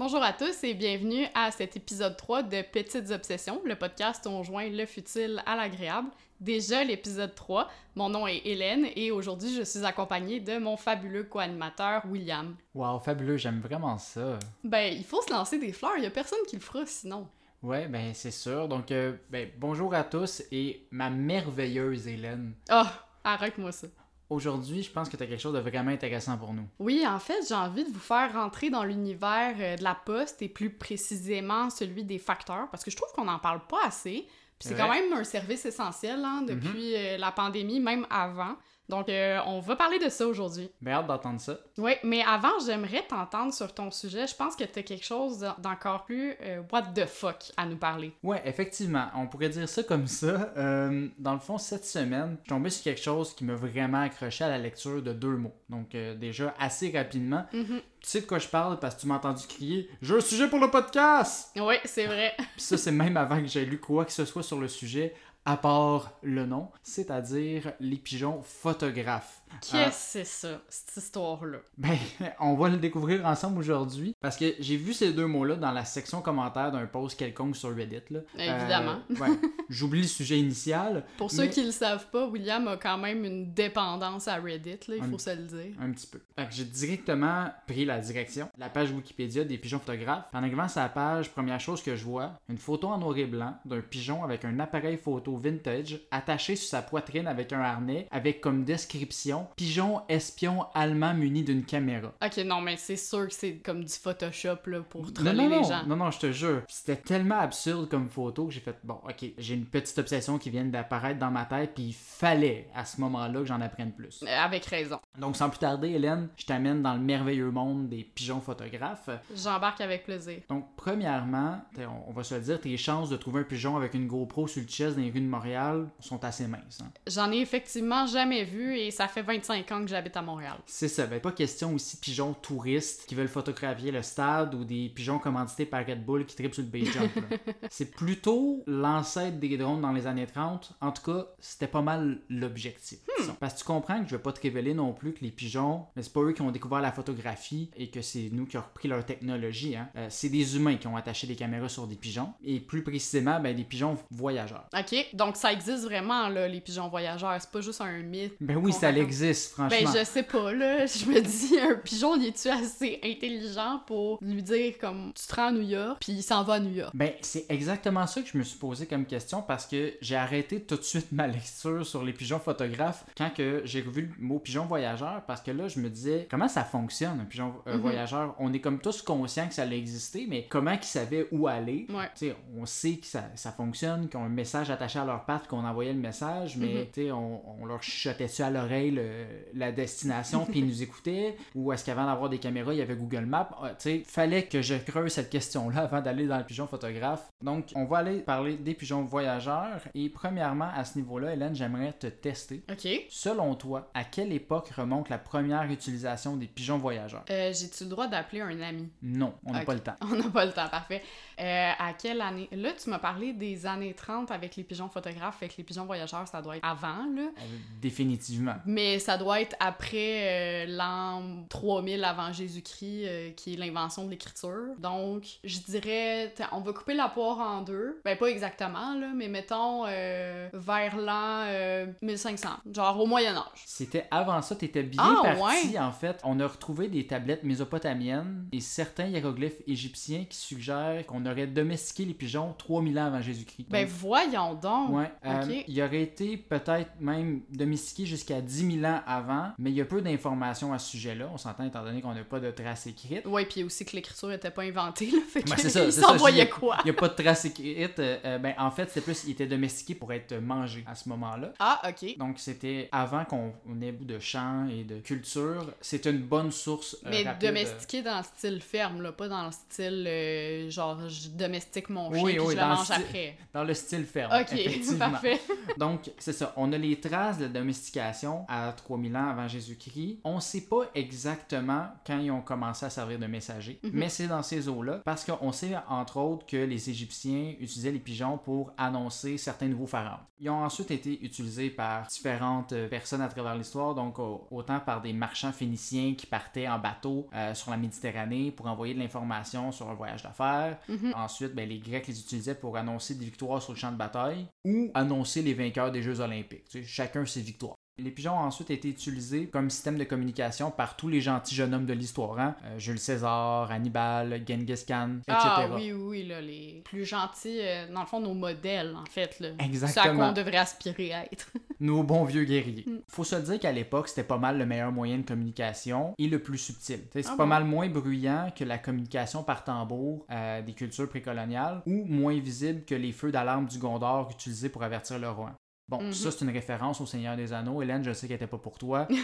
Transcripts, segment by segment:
Bonjour à tous et bienvenue à cet épisode 3 de Petites Obsessions, le podcast où on joint le futile à l'agréable. Déjà l'épisode 3, mon nom est Hélène et aujourd'hui je suis accompagnée de mon fabuleux co-animateur William. Wow, fabuleux, j'aime vraiment ça. Ben, il faut se lancer des fleurs, il y a personne qui le fera sinon. Ouais, ben c'est sûr. Donc, euh, ben, bonjour à tous et ma merveilleuse Hélène. Ah, arrête-moi ça. Aujourd'hui, je pense que tu as quelque chose de vraiment intéressant pour nous. Oui, en fait, j'ai envie de vous faire rentrer dans l'univers euh, de la poste et plus précisément celui des facteurs parce que je trouve qu'on n'en parle pas assez. Puis c'est Ouais. quand même un service essentiel hein, depuis euh, la pandémie, même avant. Donc, euh, on va parler de ça aujourd'hui. Ben, hâte d'entendre ça. Oui, mais avant, j'aimerais t'entendre sur ton sujet. Je pense que tu as quelque chose d'encore plus euh, what the fuck à nous parler. Ouais, effectivement, on pourrait dire ça comme ça. Euh, dans le fond, cette semaine, je suis tombé sur quelque chose qui m'a vraiment accroché à la lecture de deux mots. Donc, euh, déjà, assez rapidement. Mhm. Tu sais de quoi je parle parce que tu m'as entendu crier « J'ai un sujet pour le podcast! Oui, c'est vrai. » Puis ça, c'est même avant que j'ai lu quoi que ce soit sur le sujet, à part le nom, c'est-à-dire les pigeons photographes. Qu'est-ce que c'est ça, cette histoire-là? Ben, on va le découvrir ensemble aujourd'hui parce que j'ai vu ces deux mots-là dans la section commentaire d'un post quelconque sur Reddit. Là. Évidemment. Euh, ouais. J'oublie le sujet initial. Pour ceux qui le savent pas, William a quand même une dépendance à Reddit, là, il Un- faut se le dire. Un petit peu. J'ai directement pris la direction, la page Wikipédia des pigeons photographes. En arrivant sur la page, première chose que je vois, une photo en noir et blanc d'un pigeon avec un appareil photo vintage attaché sur sa poitrine avec un harnais, avec comme description pigeon espion allemand muni d'une caméra. Ok, non, mais c'est sûr que c'est comme du Photoshop là, pour Non, troller non, les non, gens. non, non, je te jure. C'était tellement absurde comme photo que j'ai fait, bon, ok, j'ai une petite obsession qui vient d'apparaître dans ma tête, puis il fallait à ce moment-là que j'en apprenne plus. Euh, Avec raison. Donc, sans plus tarder, Hélène, je t'amène dans le merveilleux monde des pigeons photographes. J'embarque avec plaisir. Donc, premièrement, on va se le dire, tes chances de trouver un pigeon avec une GoPro sur le chest dans les rues de Montréal sont assez minces. hein. J'en ai effectivement jamais vu et ça fait 25 ans que j'habite à Montréal. C'est ça, ben pas question aussi de pigeons touristes qui veulent photographier le stade ou des pigeons commandités par Red Bull qui tripent sur le base jump. C'est plutôt l'ancêtre des drones dans les années 30. En tout cas, c'était pas mal l'objectif. disons. Parce que tu comprends que je vais pas te révéler non plus que les pigeons, mais c'est pas eux qui ont découvert la photographie et que c'est nous qui avons repris leur technologie. hein. Euh, c'est des humains qui ont attaché des caméras sur des pigeons et plus précisément, ben, des pigeons voyageurs. Ok, donc ça existe vraiment, là, les pigeons voyageurs. C'est pas juste un mythe. Ben oui, ça raconte. Existe, franchement. Ben, je sais pas, là. Je me dis, un pigeon, il est-tu assez intelligent pour lui dire, comme, tu te rends à New York, puis il s'en va à New York? Ben, c'est exactement ça que je me suis posé comme question parce que j'ai arrêté tout de suite ma lecture sur les pigeons photographes quand que j'ai revu le mot pigeon voyageur parce que là, je me disais comment ça fonctionne un pigeon euh, Mhm. voyageur? On est comme tous conscients que ça allait exister, mais comment qu'ils savaient où aller? Ouais. Tu sais, on sait que ça, ça fonctionne, qu'ils ont un message attaché à leur patte, qu'on envoyait le message, mais Mhm. tu sais, on, on leur chuchotait-tu à l'oreille le- la destination puis ils nous écoutaient? Ou est-ce qu'avant d'avoir des caméras, il y avait Google Maps? Ah, tu sais, fallait que je creuse cette question-là avant d'aller dans le pigeon photographe. Donc, on va aller parler des pigeons voyageurs. Et premièrement, à ce niveau-là, Hélène, j'aimerais te tester. Ok. Selon toi, à quelle époque remonte la première utilisation des pigeons voyageurs? Euh, J'ai-tu le droit d'appeler un ami? Non, on n'a pas le temps. On n'a pas le temps, parfait. Euh, à quelle année? Là, tu m'as parlé des années 30 avec les pigeons photographes, que les pigeons voyageurs, ça doit être avant, là. Euh, définitivement. Mais ça doit être après euh, l'an 3000 avant Jésus-Christ, euh, qui est l'invention de l'écriture. Donc, je dirais, on va couper la poire en deux. Ben, pas exactement, là, mais mettons euh, vers l'an euh, 1500, genre au Moyen-Âge. C'était avant ça, t'étais bien Ah, parti en fait. On a retrouvé des tablettes mésopotamiennes et certains hiéroglyphes égyptiens qui suggèrent qu'on aurait domestiqué les pigeons 3000 ans avant Jésus-Christ. Ben, voyons donc! Ouais, euh, Ok. il aurait été peut-être même domestiqué jusqu'à 10 000 ans avant, mais il y a peu d'informations à ce sujet-là. On s'entend étant donné qu'on n'a pas de traces écrites. Ouais, puis aussi que l'écriture était pas inventée, là, fait Ben, ça, s'envoyait quoi? Il n'y a pas de traces écrites. euh, euh, ben, en fait, c'est plus, il était domestiqué pour être mangé à ce moment-là. Ah, ok. Donc, c'était avant qu'on on ait de champs et de culture. C'est une bonne source. euh, Mais rapide, domestiqué dans le style ferme, là, pas dans le style euh, genre je domestique mon chien Oui, puis oui, je le mange après. Dans le style ferme. Ok, parfait. Donc, c'est ça. On a les traces de la domestication à 3000 ans avant Jésus-Christ. On sait pas exactement quand ils ont commencé à servir de messagers, Mhm. mais c'est dans ces eaux-là parce qu'on sait, entre autres, que les Égyptiens utilisaient les pigeons pour annoncer certains nouveaux pharaons. Ils ont ensuite été utilisés par différentes personnes à travers l'histoire, donc au- autant par des marchands phéniciens qui partaient en bateau euh, sur la Méditerranée pour envoyer de l'information sur un voyage d'affaires. Mhm. Ensuite, ben, les Grecs les utilisaient pour annoncer des victoires sur le champ de bataille ou annoncer les vainqueurs des Jeux olympiques. Tu sais, chacun ses victoires. Les pigeons ont ensuite été utilisés comme système de communication par tous les gentils jeunes hommes de l'histoire. hein. Euh, Jules César, Hannibal, Genghis Khan, etc. Ah oui, oui, là, les plus gentils, euh, dans le fond, nos modèles, en fait, là. C'est à quoi Exactement. on devrait aspirer à être. Nos bons vieux guerriers. Mm. Faut se dire qu'à l'époque, c'était pas mal le meilleur moyen de communication et le plus subtil. C'est Ah pas bon? mal moins bruyant que la communication par tambour euh, des cultures précoloniales ou moins visible que les feux d'alarme du Gondor utilisés pour avertir le roi. Bon, Mhm. ça c'est une référence au Seigneur des Anneaux. Hélène, je sais qu'elle était pas pour toi, Oui,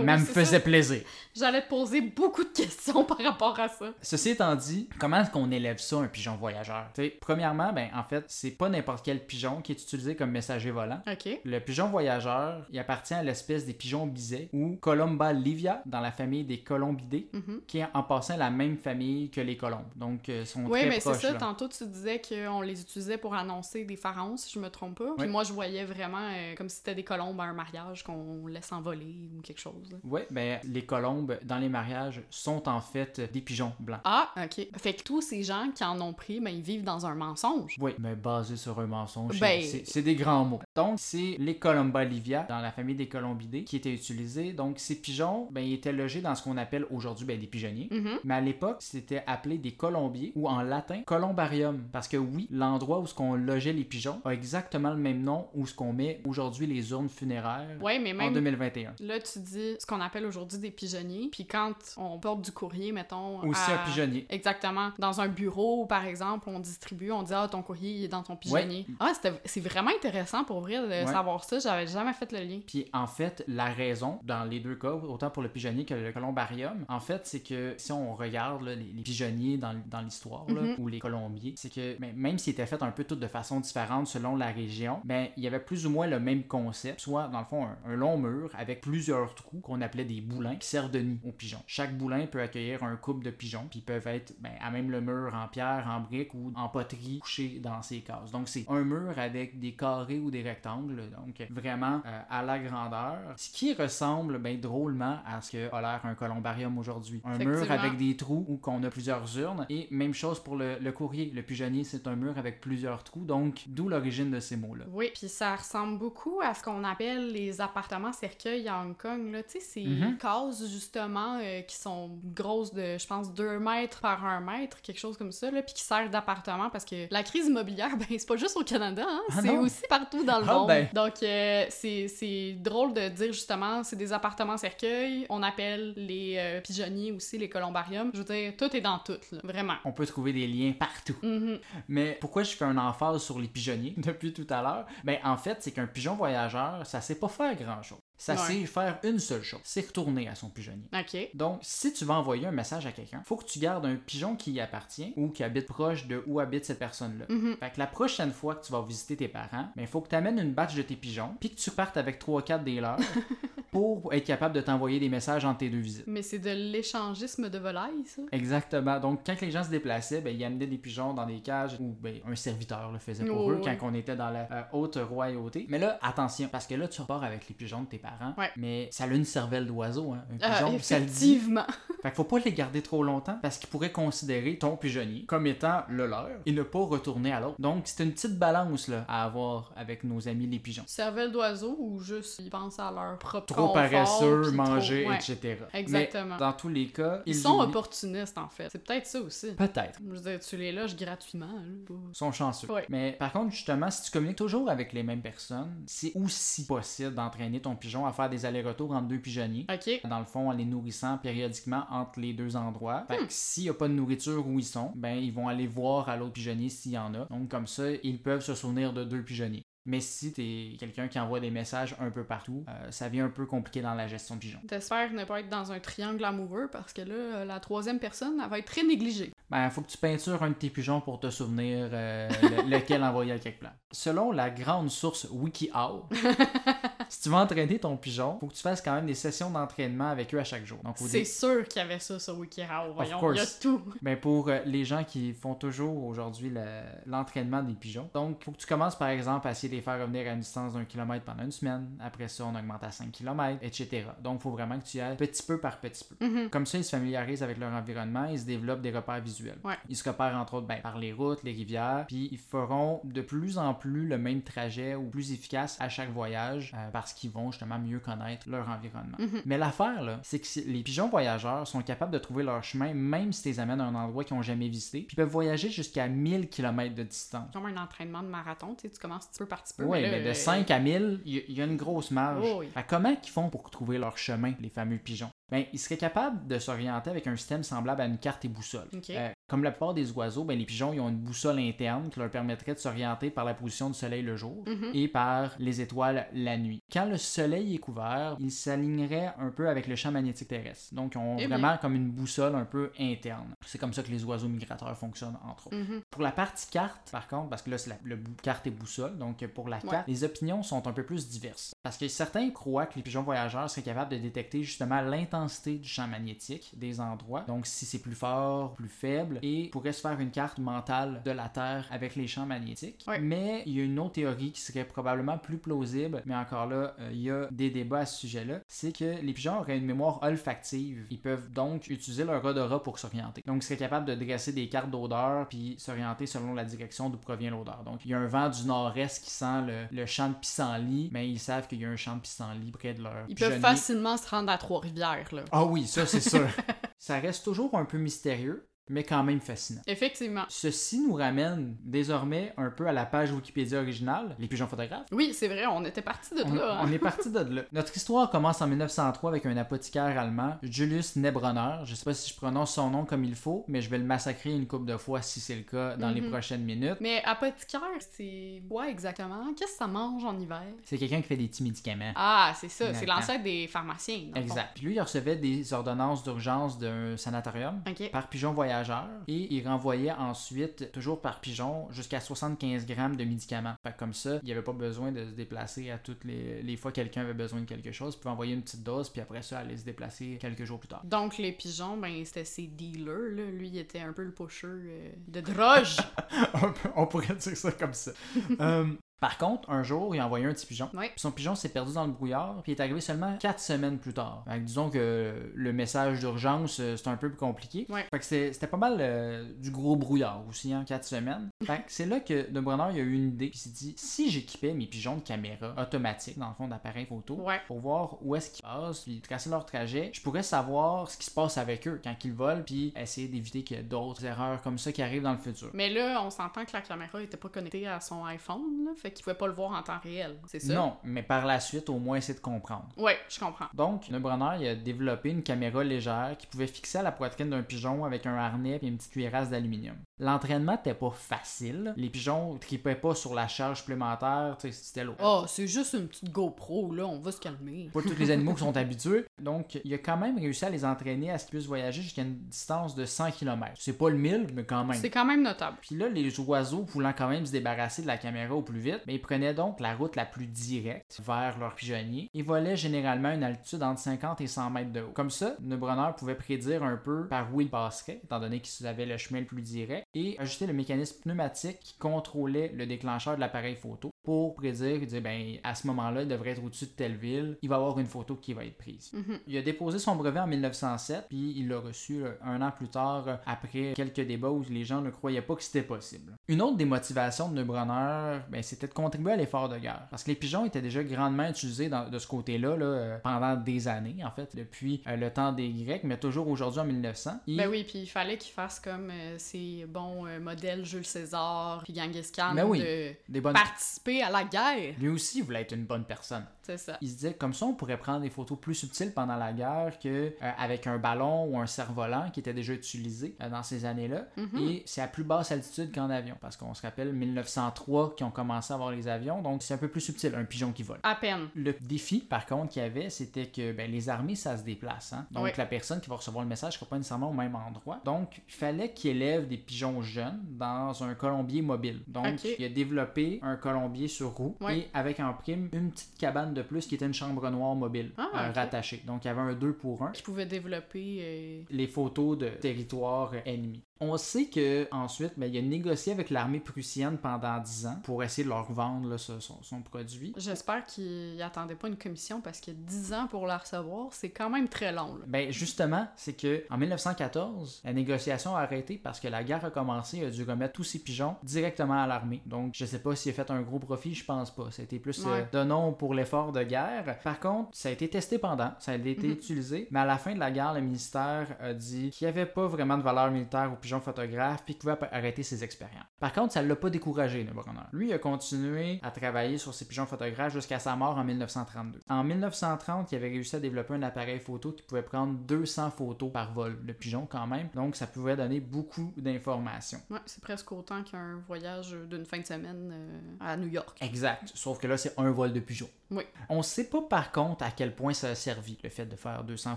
mais elle me faisait ça. plaisir. J'allais te poser beaucoup de questions par rapport à ça. Ceci étant dit, comment est-ce qu'on élève ça, un pigeon voyageur? Premièrement, ben, en fait, c'est pas n'importe quel pigeon qui est utilisé comme messager volant. OK. Le pigeon voyageur, il appartient à l'espèce des pigeons bisets ou Columba livia dans la famille des colombidés, Mhm. qui est en passant la même famille que les colombes. Donc, euh, sont Oui, très mais c'est ça. là. Tantôt, tu disais qu'on les utilisait pour annoncer des pharaons, si je me trompe pas. Puis Oui. moi, je voyais vraiment euh, comme si c'était des colombes à un mariage qu'on laisse envoler ou quelque chose. Oui, ben, les colombes dans les mariages sont en fait des pigeons blancs. Ah, ok. Fait que tous ces gens qui en ont pris, ben, ils vivent dans un mensonge. Oui, mais basé sur un mensonge, Ben- c'est- des grands mots. Donc, c'est les Columba livia dans la famille des colombidés qui étaient utilisés. Donc, ces pigeons, ben, ils étaient logés dans ce qu'on appelle aujourd'hui ben, des pigeonniers. Mhm. Mais à l'époque, c'était appelé des colombiers ou en latin columbarium. Parce que oui, l'endroit où ce qu'on logeait les pigeons a exactement le même nom où ce qu'on met aujourd'hui les urnes funéraires Ouais, mais en même 2021. là, tu dis ce qu'on appelle aujourd'hui des pigeonniers. Puis quand on porte du courrier, mettons. Aussi à- un pigeonnier. Exactement. Dans un bureau, par exemple, on distribue, on dit Ah, ton courrier il est dans ton pigeonnier. Ah, c'était- c'est vraiment intéressant pour vrai de savoir ça. J'avais jamais fait le lien. Puis en fait, la raison, dans les deux cas, autant pour le pigeonnier que le columbarium, en fait, c'est que si on regarde là, les, les pigeonniers dans, dans l'histoire, Mhm. ou les colombiers, c'est que ben, même s'ils étaient faits un peu tous de façon différente selon la région, ben il y avait plus ou moins le même concept, soit dans le fond un, un long mur avec plusieurs trous qu'on appelait des boulins qui servent de nid aux pigeons. Chaque boulin peut accueillir un couple de pigeons, puis peuvent être ben, à même le mur en pierre, en brique ou en poterie couchés dans ces cases. Donc c'est un mur avec des carrés ou des rectangles, donc vraiment euh, à la grandeur, ce qui ressemble ben, drôlement à ce que a l'air un columbarium aujourd'hui. Un mur avec des trous où qu'on a plusieurs urnes et même chose pour le, le courrier. Le pigeonnier c'est un mur avec plusieurs trous, donc d'où l'origine de ces mots-là. Oui, puis ça ressemble beaucoup à ce qu'on appelle les appartements cercueils à Hong Kong. Là. Tu sais, ces Mhm. cases, justement, euh, qui sont grosses de, je pense, 2 mètres par 1 mètre, quelque chose comme ça, là, puis qui servent d'appartement parce que la crise immobilière, ben, c'est pas juste au Canada, hein, Ah c'est aussi partout dans le Ah monde. ben. Donc, euh, c'est c'est drôle de dire, justement, c'est des appartements cercueils. On appelle les euh, pigeonniers aussi les columbariums. Je veux dire, tout est dans tout, là, vraiment. On peut trouver des liens partout. Mhm. Mais pourquoi je fais un emphase sur les pigeonniers depuis tout à l'heure? Ben en fait, c'est qu'un pigeon voyageur, ça sait pas faire grand-chose. Ça Ouais. sait faire une seule chose, c'est retourner à son pigeonnier. OK. Donc, si tu vas envoyer un message à quelqu'un, faut que tu gardes un pigeon qui y appartient ou qui habite proche de où habite cette personne-là. Mhm. Fait que la prochaine fois que tu vas visiter tes parents, il faut que tu amènes une batch de tes pigeons, puis que tu partes avec 3-4 des leurs pour être capable de t'envoyer des messages entre tes deux visites. Mais c'est de l'échangisme de volailles, ça? Exactement. Donc, quand les gens se déplaçaient, ben, ils amenaient des pigeons dans des cages ou ben, un serviteur le faisait pour Oh, eux ouais. quand on était dans la euh, haute royauté. Mais là, attention, parce que là, tu repars avec les pigeons de tes parents, Ouais. mais ça a une cervelle d'oiseau, hein, un Ah, pigeon, ça le dit. Fait qu'il faut pas les garder trop longtemps parce qu'ils pourraient considérer ton pigeonnier comme étant le leur et ne pas retourner à l'autre. Donc, c'est une petite balance là, à avoir avec nos amis les pigeons. cervelle d'oiseau ou juste ils pensent à leur propre Trop confort, paresseux, manger, trop- ouais. etc. Exactement. Mais dans tous les cas, Ils ils sont opportunistes en fait. C'est peut-être ça aussi. Peut-être. Je veux dire, tu les loges gratuitement. là, Ils sont chanceux. Ouais. Mais par contre, justement, si tu communiques toujours avec les mêmes personnes, c'est aussi possible d'entraîner ton pigeon à faire des allers-retours entre deux pigeonniers. Ok. Dans le fond, en les nourrissant périodiquement entre les deux endroits. Fait que s'il n'y a pas de nourriture où ils sont, ben ils vont aller voir à l'autre pigeonnier s'il y en a. Donc comme ça, ils peuvent se souvenir de deux pigeonniers. Mais si t'es quelqu'un qui envoie des messages un peu partout, euh, ça devient un peu compliqué dans la gestion de pigeons. T'espères ne pas être dans un triangle amoureux parce que là, euh, la troisième personne, elle va être très négligée. Ben, faut que tu peintures un de tes pigeons pour te souvenir euh, le- lequel envoyer à quelque place. Selon la grande source WikiHow, si tu veux entraîner ton pigeon, faut que tu fasses quand même des sessions d'entraînement avec eux à chaque jour. Donc, C'est dé- sûr qu'il y avait ça sur WikiHow. Voyons, il y a tout. Ben pour euh, les gens qui font toujours aujourd'hui le- l'entraînement des pigeons. Donc, faut que tu commences par exemple à essayer de les faire revenir à une distance d'un kilomètre pendant une semaine. Après ça, on augmente à 5 km, etc. Donc, faut vraiment que tu y ailles petit peu par petit peu. Mhm. Comme ça, ils se familiarisent avec leur environnement, ils se développent des repères visuels. Ouais. Ils se repèrent entre autres ben, par les routes, les rivières, puis ils feront de plus en plus le même trajet ou plus efficace à chaque voyage euh, parce qu'ils vont justement mieux connaître leur environnement. Mhm. Mais l'affaire, là, c'est que les pigeons voyageurs sont capables de trouver leur chemin même si tu les amènes à un endroit qu'ils n'ont jamais visité, puis ils peuvent voyager jusqu'à 1000 km de distance. Comme un entraînement de marathon, tu sais, tu commences petit peu par petit peu. Oui, mais de euh, 5 à 1000, il y, a une grosse marge. Oh oui. Fait comment ils font pour trouver leur chemin, les fameux pigeons? Ben, ils seraient capables de s'orienter avec un système semblable à une carte et boussole. Ok. Euh, comme la plupart des oiseaux, ben, les pigeons ils ont une boussole interne qui leur permettrait de s'orienter par la position du soleil le jour Mhm. et par les étoiles la nuit. Quand le soleil est couvert, il s'alignerait un peu avec le champ magnétique terrestre. Donc, ils ont Eh vraiment comme une boussole un peu interne. C'est comme ça que les oiseaux migrateurs fonctionnent, entre autres. Mhm. Pour la partie carte, par contre, parce que là, c'est la- le carte et boussole, donc pour la Ouais. carte, les opinions sont un peu plus diverses. Parce que certains croient que les pigeons voyageurs seraient capables de détecter justement l'intensité du champ magnétique des endroits, donc si c'est plus fort, plus faible, et pourraient se faire une carte mentale de la Terre avec les champs magnétiques. Mais il y a une autre théorie qui serait probablement plus plausible, mais encore là, euh, il y a des débats à ce sujet-là, c'est que les pigeons auraient une mémoire olfactive. Ils peuvent donc utiliser leur odorat pour s'orienter. Donc, ils seraient capables de dresser des cartes d'odeur puis s'orienter selon la direction d'où provient l'odeur. Donc, il y a un vent du nord-est qui sent le, le champ de pissenlit, mais ils savent qu'il y a un champ de pissenlit près de leur Ils peuvent pigeonnier. facilement se rendre à Trois-Rivières, là. Ah oui, ça c'est sûr. ça reste toujours un peu mystérieux, mais quand même fascinant. Effectivement. Ceci nous ramène désormais un peu à la page Wikipédia originale, les pigeons photographes. Oui, c'est vrai, on était parti de On, là. hein. on est parti de là. Notre histoire commence en 1903 avec un apothicaire allemand, Julius Nebronner. Je sais pas si je prononce son nom comme il faut, mais je vais le massacrer une couple de fois si c'est le cas dans les Mhm. prochaines minutes. Mais apothicaire, c'est quoi exactement? Qu'est-ce que ça mange en hiver? C'est quelqu'un qui fait des petits médicaments. Ah, c'est ça, c'est l'ancêtre des pharmaciens. Exact. Puis lui, il recevait des ordonnances d'urgence d'un sanatorium. Par pigeon voyageur et il renvoyait ensuite, toujours par pigeon, jusqu'à 75 grammes de médicaments. Fait que comme ça, il n'y avait pas besoin de se déplacer à toutes les, les fois que quelqu'un avait besoin de quelque chose. Pouvait envoyer une petite dose, puis après ça, aller se déplacer quelques jours plus tard. Donc, les pigeons, ben, c'était ses dealers, là. Lui, il était un peu le pusher euh, de. On peut- On pourrait dire ça comme ça. Euh, par contre, un jour, il a envoyé un petit pigeon. Puis son pigeon s'est perdu dans le brouillard, puis il est arrivé seulement 4 semaines plus tard. Disons que le message d'urgence, euh, c'est un peu plus compliqué. Fait que c'était pas mal euh, du gros brouillard aussi, hein, 4 semaines. Fait que c'est là que De Brunner il a eu une idée, puis il s'est dit si j'équipais mes pigeons de caméra automatiques, dans le fond d'appareil photo, pour voir où est-ce qu'ils passent, puis tracer leur trajet, je pourrais savoir ce qui se passe avec eux quand ils volent, puis essayer d'éviter qu'il y ait d'autres erreurs comme ça qui arrivent dans le futur. Mais là, on s'entend que la caméra était pas connectée à son iPhone, là. Fait qu'il pouvait pas le voir en temps réel. C'est ça? Non, mais par la suite, au moins, c'est de comprendre. Ouais, je comprends. Donc, Neubronner il a développé une caméra légère qui pouvait fixer à la poitrine d'un pigeon avec un harnais et une petite cuirasse d'aluminium. L'entraînement n'était pas facile. Les pigeons tripaient pas sur la charge supplémentaire, tu sais, c'était. Oh, c'est juste une petite GoPro, là. On va se calmer. Pas tous les animaux qui sont habitués. Donc, il a quand même réussi à les entraîner à ce qu'ils puissent voyager jusqu'à une distance de 100 km. C'est pas le 1000, mais quand même. C'est quand même notable. Puis là, les oiseaux voulant quand même se débarrasser de la caméra au plus vite, mais ils prenaient donc la route la plus directe vers leur pigeonnier et volaient généralement à une altitude entre 50 et 100 mètres de haut. Comme ça, Neubronner pouvait prédire un peu par où ils passeraient, étant donné qu'ils avaient le chemin le plus direct, et ajuster le mécanisme pneumatique qui contrôlait le déclencheur de l'appareil photo pour prédire, dire, ben, à ce moment-là, il devrait être au-dessus de telle ville, il va avoir une photo qui va être prise. Mhm. Il a déposé son brevet en 1907, puis il l'a reçu euh, un an plus tard, euh, après quelques débats où les gens ne croyaient pas que c'était possible. Une autre des motivations de Neubronner, ben, c'était de contribuer à l'effort de guerre. Parce que les pigeons étaient déjà grandement utilisés dans- de ce côté-là là, euh, pendant des années, en fait, depuis euh, le temps des Grecs, mais toujours aujourd'hui en 1900. Et- Ben oui, puis il fallait qu'il fasse comme euh, ces bons modèles Jules César puis Genghis Khan Ben oui. de Des bonnes... participer à la guerre. Lui aussi voulait être une bonne personne. C'est ça. Il se disait comme ça, on pourrait prendre des photos plus subtiles pendant la guerre que euh, avec un ballon ou un cerf-volant qui était déjà utilisé euh, dans ces années-là. Mhm. Et c'est à plus basse altitude qu'en avion, parce qu'on se rappelle 1903 qui ont commencé à avoir les avions, donc c'est un peu plus subtil, un pigeon qui vole. À peine. Le défi, par contre, qu'il y avait, c'était que ben, les armées, ça se déplace. hein. Donc, Oui. la personne qui va recevoir le message ne sera pas nécessairement au même endroit. Donc, il fallait qu'il élève des pigeons jeunes dans un colombier mobile. Donc, Ok. il a développé un colombier sur roue Oui. et avec en prime une petite cabane de plus qui était une chambre noire mobile Ah, euh, rattachée. Donc, il y avait un 2 pour 1 Qui pouvait développer. euh, les photos de territoire ennemi. On sait que ensuite, ben, il a négocié avec l'armée prussienne pendant 10 ans pour essayer de leur vendre là, ce- son, son produit. J'espère qu'il attendait pas une commission parce que 10 ans pour la recevoir, c'est quand même très long. là. Ben justement, c'est que en 1914, la négociation a arrêté parce que la guerre a commencé, il a dû remettre tous ses pigeons directement à l'armée. Donc je sais pas s'il a fait un gros profit, je pense pas. Été plus euh, Ouais. donnons pour l'effort de guerre. Par contre, ça a été testé pendant, ça a été Mhm. utilisé, mais à la fin de la guerre, le ministère a dit qu'il n'y avait pas vraiment de valeur militaire aux pigeons photographes puis qu'il pouvait arrêter ses expériences. Par contre, ça l'a pas découragé, le Brunner. Lui, il a continué à travailler sur ses pigeons photographes jusqu'à sa mort en 1932. En 1930, il avait réussi à développer un appareil photo qui pouvait prendre 200 photos par vol de pigeon quand même. Donc, ça pouvait donner beaucoup d'informations. Ouais, c'est presque autant qu'un voyage d'une fin de semaine euh, à New York. Exact. Sauf que là, c'est un vol de pigeon. Oui. On sait pas par contre à quel point ça a servi, le fait de faire 200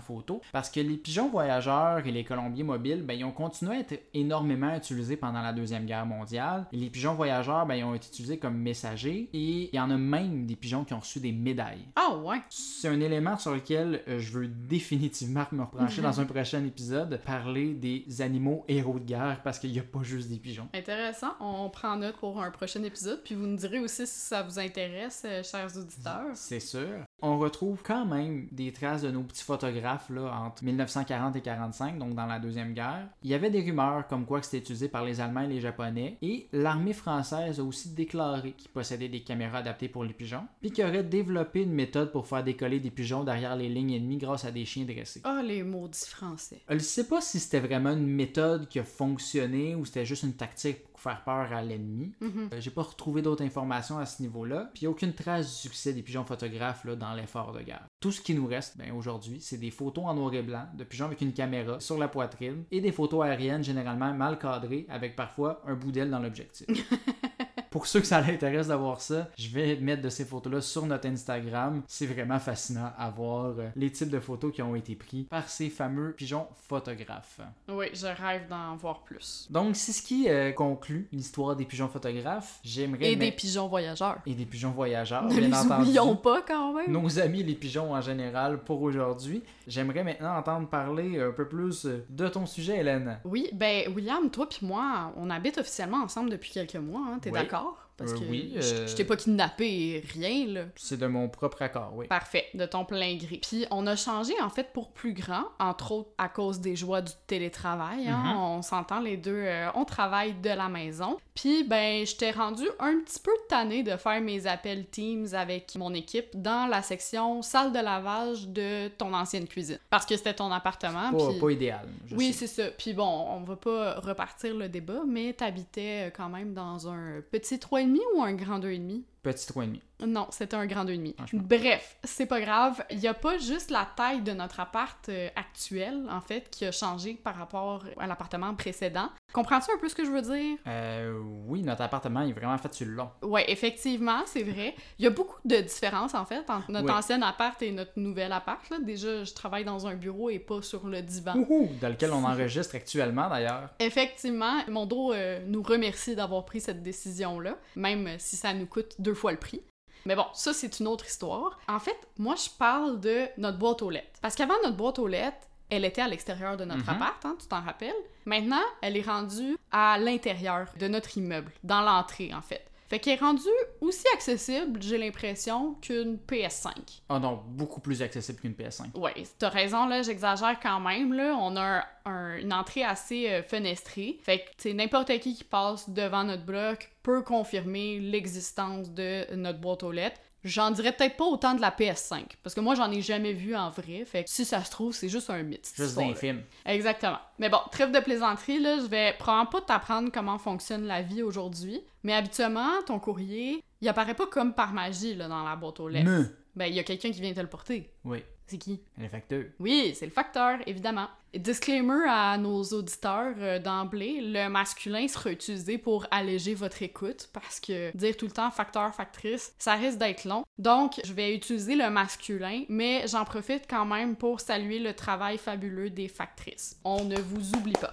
photos, parce que les pigeons voyageurs et les colombiers mobiles, ben, ils ont continué à être énormément utilisés pendant la Deuxième Guerre mondiale. Les pigeons voyageurs, ben, ils ont été utilisés comme messagers, et il y en a même des pigeons qui ont reçu des médailles. Ah ouais! C'est un élément sur lequel euh, je veux définitivement me repencher dans un prochain épisode, parler des animaux héros de guerre, parce qu'il n'y a pas juste des pigeons. Intéressant. On prend note pour un prochain épisode, puis vous nous direz aussi si ça vous intéresse, euh, chers auditeurs. C'est sûr. On retrouve quand même des traces de nos petits photographes là, entre 1940 et 45, donc dans la Deuxième Guerre. Il y avait des rumeurs comme quoi que c'était utilisé par les Allemands et les Japonais, et l'armée française a aussi déclaré qu'ils possédaient des caméras adaptées pour les pigeons, puis qu'ils auraient développé une méthode pour faire décoller des pigeons derrière les lignes ennemies grâce à des chiens dressés. Ah, les maudits français. Je ne sais pas si c'était vraiment une méthode qui a fonctionné ou c'était juste une tactique faire peur à l'ennemi. Mhm. Euh, J'ai pas retrouvé d'autres informations à ce niveau-là. Puis aucune trace du succès des pigeons photographes là, dans l'effort de guerre. Tout ce qui nous reste ben, aujourd'hui, c'est des photos en noir et blanc de pigeons avec une caméra sur la poitrine et des photos aériennes généralement mal cadrées avec parfois un bout d'aile dans l'objectif. Pour ceux que ça l'intéresse d'avoir ça, je vais mettre de ces photos-là sur notre Instagram. C'est vraiment fascinant à voir euh, les types de photos qui ont été pris par ces fameux pigeons photographes. Oui, je rêve d'en voir plus. Donc, c'est ce qui euh, conclut l'histoire des pigeons photographes. J'aimerais Et des pigeons voyageurs. et des pigeons voyageurs, Ne bien les entendu. oublions pas quand même. Nos amis les pigeons en général pour aujourd'hui. J'aimerais maintenant entendre parler un peu plus euh, de ton sujet, Hélène. Oui, ben William, toi puis moi, on habite officiellement ensemble depuis quelques mois, hein, t'es Oui. d'accord? Parce Euh, que oui, je- euh, je t'ai pas kidnappé rien, là. C'est de mon propre accord, oui. Parfait, de ton plein gré. Puis on a changé en fait pour plus grand, entre autres à cause des joies du télétravail. hein. Mhm. On s'entend les deux, euh, on travaille de la maison. Puis ben, je t'ai rendu un petit peu tanné de faire mes appels Teams avec mon équipe dans la section salle de lavage de ton ancienne cuisine. Parce que c'était ton appartement. Pas, idéal. je oui, c'est ça. Puis bon, on va pas repartir le débat, mais t'habitais euh, quand même dans un petit 3,5 ou un grand 2,5? Petit 3,5. Non, c'était un grand 2,5. Franchement. Bref, c'est pas grave. Il y a pas juste la taille de notre appart euh, actuel, en fait, qui a changé par rapport à l'appartement précédent. Comprends-tu un peu ce que je veux dire? Euh, oui, notre appartement est vraiment fait sur le long. Ouais, effectivement, c'est vrai. Il y a beaucoup de différences, en fait, entre notre Oui. ancien appart et notre nouvel appart. Là. Déjà, je travaille dans un bureau et pas sur le divan. Ouhou, dans lequel on enregistre actuellement d'ailleurs. Effectivement, mon dos euh, nous remercie d'avoir pris cette décision-là, même si ça nous coûte deux fois le prix. Mais bon, ça c'est une autre histoire. En fait, moi je parle de notre boîte aux lettres. Parce qu'avant notre boîte aux lettres, elle était à l'extérieur de notre Mhm. appart, hein, tu t'en rappelles. Maintenant, elle est rendue à l'intérieur de notre immeuble, dans l'entrée en fait. Fait qu'elle est rendue aussi accessible, j'ai l'impression, qu'une PS5. Oh non, beaucoup plus accessible qu'une PS5. Ouais, t'as raison, là, j'exagère quand même, là. On a un- un- une entrée assez euh, fenestrée. Fait que, c'est n'importe qui qui passe devant notre bloc peut confirmer l'existence de notre boîte aux lettres. J'en dirais peut-être pas autant de la PS5, parce que moi, j'en ai jamais vu en vrai. Fait que si ça se trouve, c'est juste un mythe. Juste histoire-là. d'un film. Exactement. Mais bon, trêve de plaisanterie, là, je vais probablement pas t'apprendre comment fonctionne la vie aujourd'hui. Mais habituellement, ton courrier, il apparaît pas comme par magie, là, dans la boîte aux lettres. Mais, ben il y a quelqu'un qui vient te le porter. Oui. C'est qui? Le facteur. Oui, c'est le facteur, évidemment. Disclaimer à nos auditeurs euh, d'emblée, le masculin sera utilisé pour alléger votre écoute parce que dire tout le temps facteur, factrice, ça risque d'être long. Donc, je vais utiliser le masculin, mais j'en profite quand même pour saluer le travail fabuleux des factrices. On ne vous oublie pas.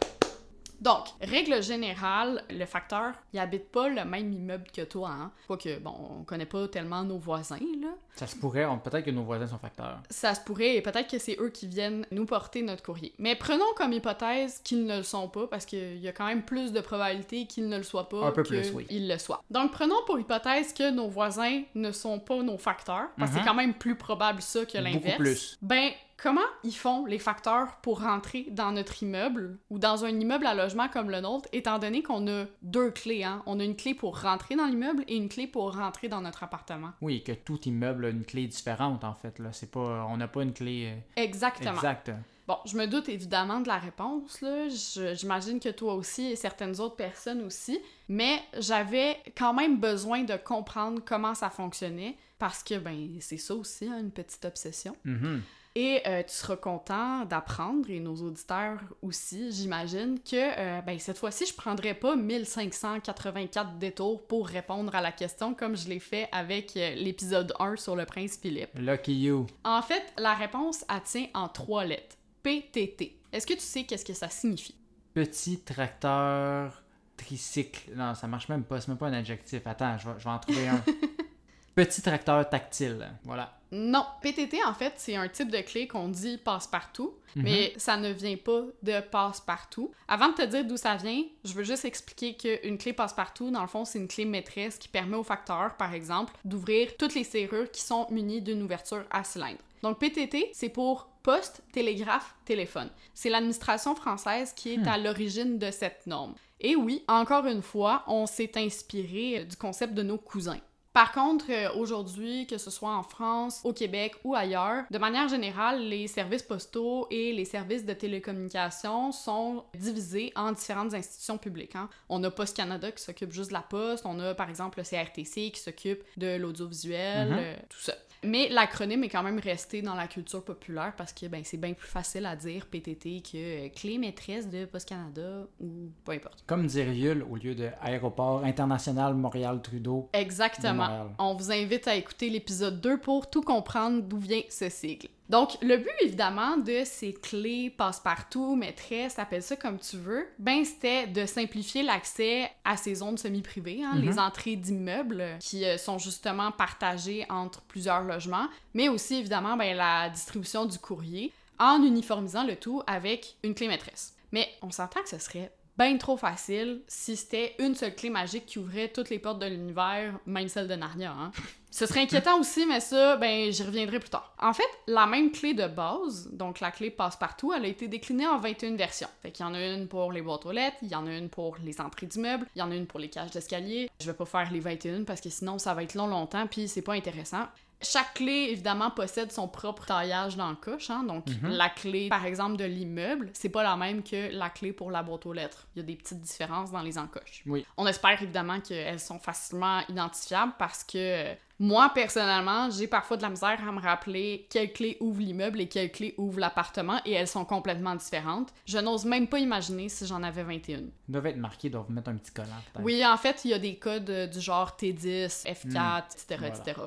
Donc, règle générale, le facteur, il habite pas le même immeuble que toi, hein. Quoique, bon, on connaît pas tellement nos voisins, là. Ça se pourrait, peut-être que nos voisins sont facteurs. Ça se pourrait, et peut-être que c'est eux qui viennent nous porter notre courrier. Mais prenons comme hypothèse qu'ils ne le sont pas, parce qu'il y a quand même plus de probabilités qu'ils ne le soient pas Un peu qu'ils plus, oui. le soient. Donc prenons pour hypothèse que nos voisins ne sont pas nos facteurs, parce que Mhm. c'est quand même plus probable ça que l'inverse. Beaucoup plus. Ben, comment ils font les facteurs pour rentrer dans notre immeuble ou dans un immeuble à logement comme le nôtre, étant donné qu'on a deux clés, hein? On a une clé pour rentrer dans l'immeuble et une clé pour rentrer dans notre appartement. Oui, que tout immeuble a une clé différente, en fait. Là. C'est pas, on n'a pas une clé euh, Exactement. exacte. Bon, je me doute évidemment de la réponse, là. J'imagine que toi aussi et certaines autres personnes aussi. Mais j'avais quand même besoin de comprendre comment ça fonctionnait parce que, ben, c'est ça aussi, hein, une petite obsession. Mhm. Et euh, tu seras content d'apprendre, et nos auditeurs aussi, j'imagine, que euh, ben, cette fois-ci, je prendrai pas 1584 détours pour répondre à la question comme je l'ai fait avec euh, l'épisode 1 sur le prince Philippe. Lucky you. En fait, la réponse, elle tient en trois lettres. PTT. Est-ce que tu sais qu'est-ce que ça signifie? Petit tracteur tricycle. Non, ça marche même pas. C'est même pas un adjectif. Attends, je vais, je vais en trouver un. Petit tracteur tactile. Voilà. Non, PTT, en fait, c'est un type de clé qu'on dit passe-partout, Mhm. mais ça ne vient pas de passe-partout. Avant de te dire d'où ça vient, je veux juste expliquer qu'une clé passe-partout, dans le fond, c'est une clé maîtresse qui permet au facteur, par exemple, d'ouvrir toutes les serrures qui sont munies d'une ouverture à cylindre. Donc PTT, c'est pour poste, télégraphe, téléphone. C'est l'administration française qui est à l'origine de cette norme. Et oui, encore une fois, on s'est inspiré du concept de nos cousins. Par contre, euh, aujourd'hui, que ce soit en France, au Québec ou ailleurs, de manière générale, les services postaux et les services de télécommunication sont divisés en différentes institutions publiques. hein. On a Post Canada qui s'occupe juste de la poste, on a par exemple le CRTC qui s'occupe de l'audiovisuel, Mhm. euh, tout ça. Mais l'acronyme est quand même resté dans la culture populaire parce que ben, c'est bien plus facile à dire PTT que euh, clé maîtresse de Post Canada ou peu importe. Comme dire Yule au lieu de Aéroport International Montréal-Trudeau. De Exactement. Montréal. On vous invite à écouter l'épisode 2 pour tout comprendre d'où vient ce sigle. Donc, le but, évidemment, de ces clés passe-partout, maîtresse, appelle ça comme tu veux, ben, c'était de simplifier l'accès à ces zones semi-privées, hein, Mhm. les entrées d'immeubles qui euh, sont justement partagées entre plusieurs logements, mais aussi, évidemment, ben, la distribution du courrier en uniformisant le tout avec une clé maîtresse. Mais on s'entend que ce serait bien trop facile si c'était une seule clé magique qui ouvrait toutes les portes de l'univers, même celle de Narnia. Hein? Ce serait inquiétant aussi, mais ça, ben, j'y reviendrai plus tard. En fait, la même clé de base, donc la clé passe-partout, elle a été déclinée en 21 versions. Fait qu'il y en a une pour les boîtes aux lettres, il y en a une pour les entrées d'immeubles, il y en a une pour les cages d'escalier. Je vais pas faire les 21 parce que sinon ça va être long longtemps, puis c'est pas intéressant. Chaque clé, évidemment, possède son propre taillage dans le coche. hein. Donc, Mhm. la clé, par exemple, de l'immeuble, c'est pas la même que la clé pour la boîte aux lettres. Il y a des petites différences dans les encoches. Oui. On espère évidemment qu'elles sont facilement identifiables parce que euh, moi, personnellement, j'ai parfois de la misère à me rappeler quelle clé ouvre l'immeuble et quelle clé ouvre l'appartement et elles sont complètement différentes. Je n'ose même pas imaginer si j'en avais 21. Ils doivent être marqués, ils doivent mettre un petit collant. Oui, en fait, il y a des codes euh, du genre T10, F4, etc., Voilà. etc.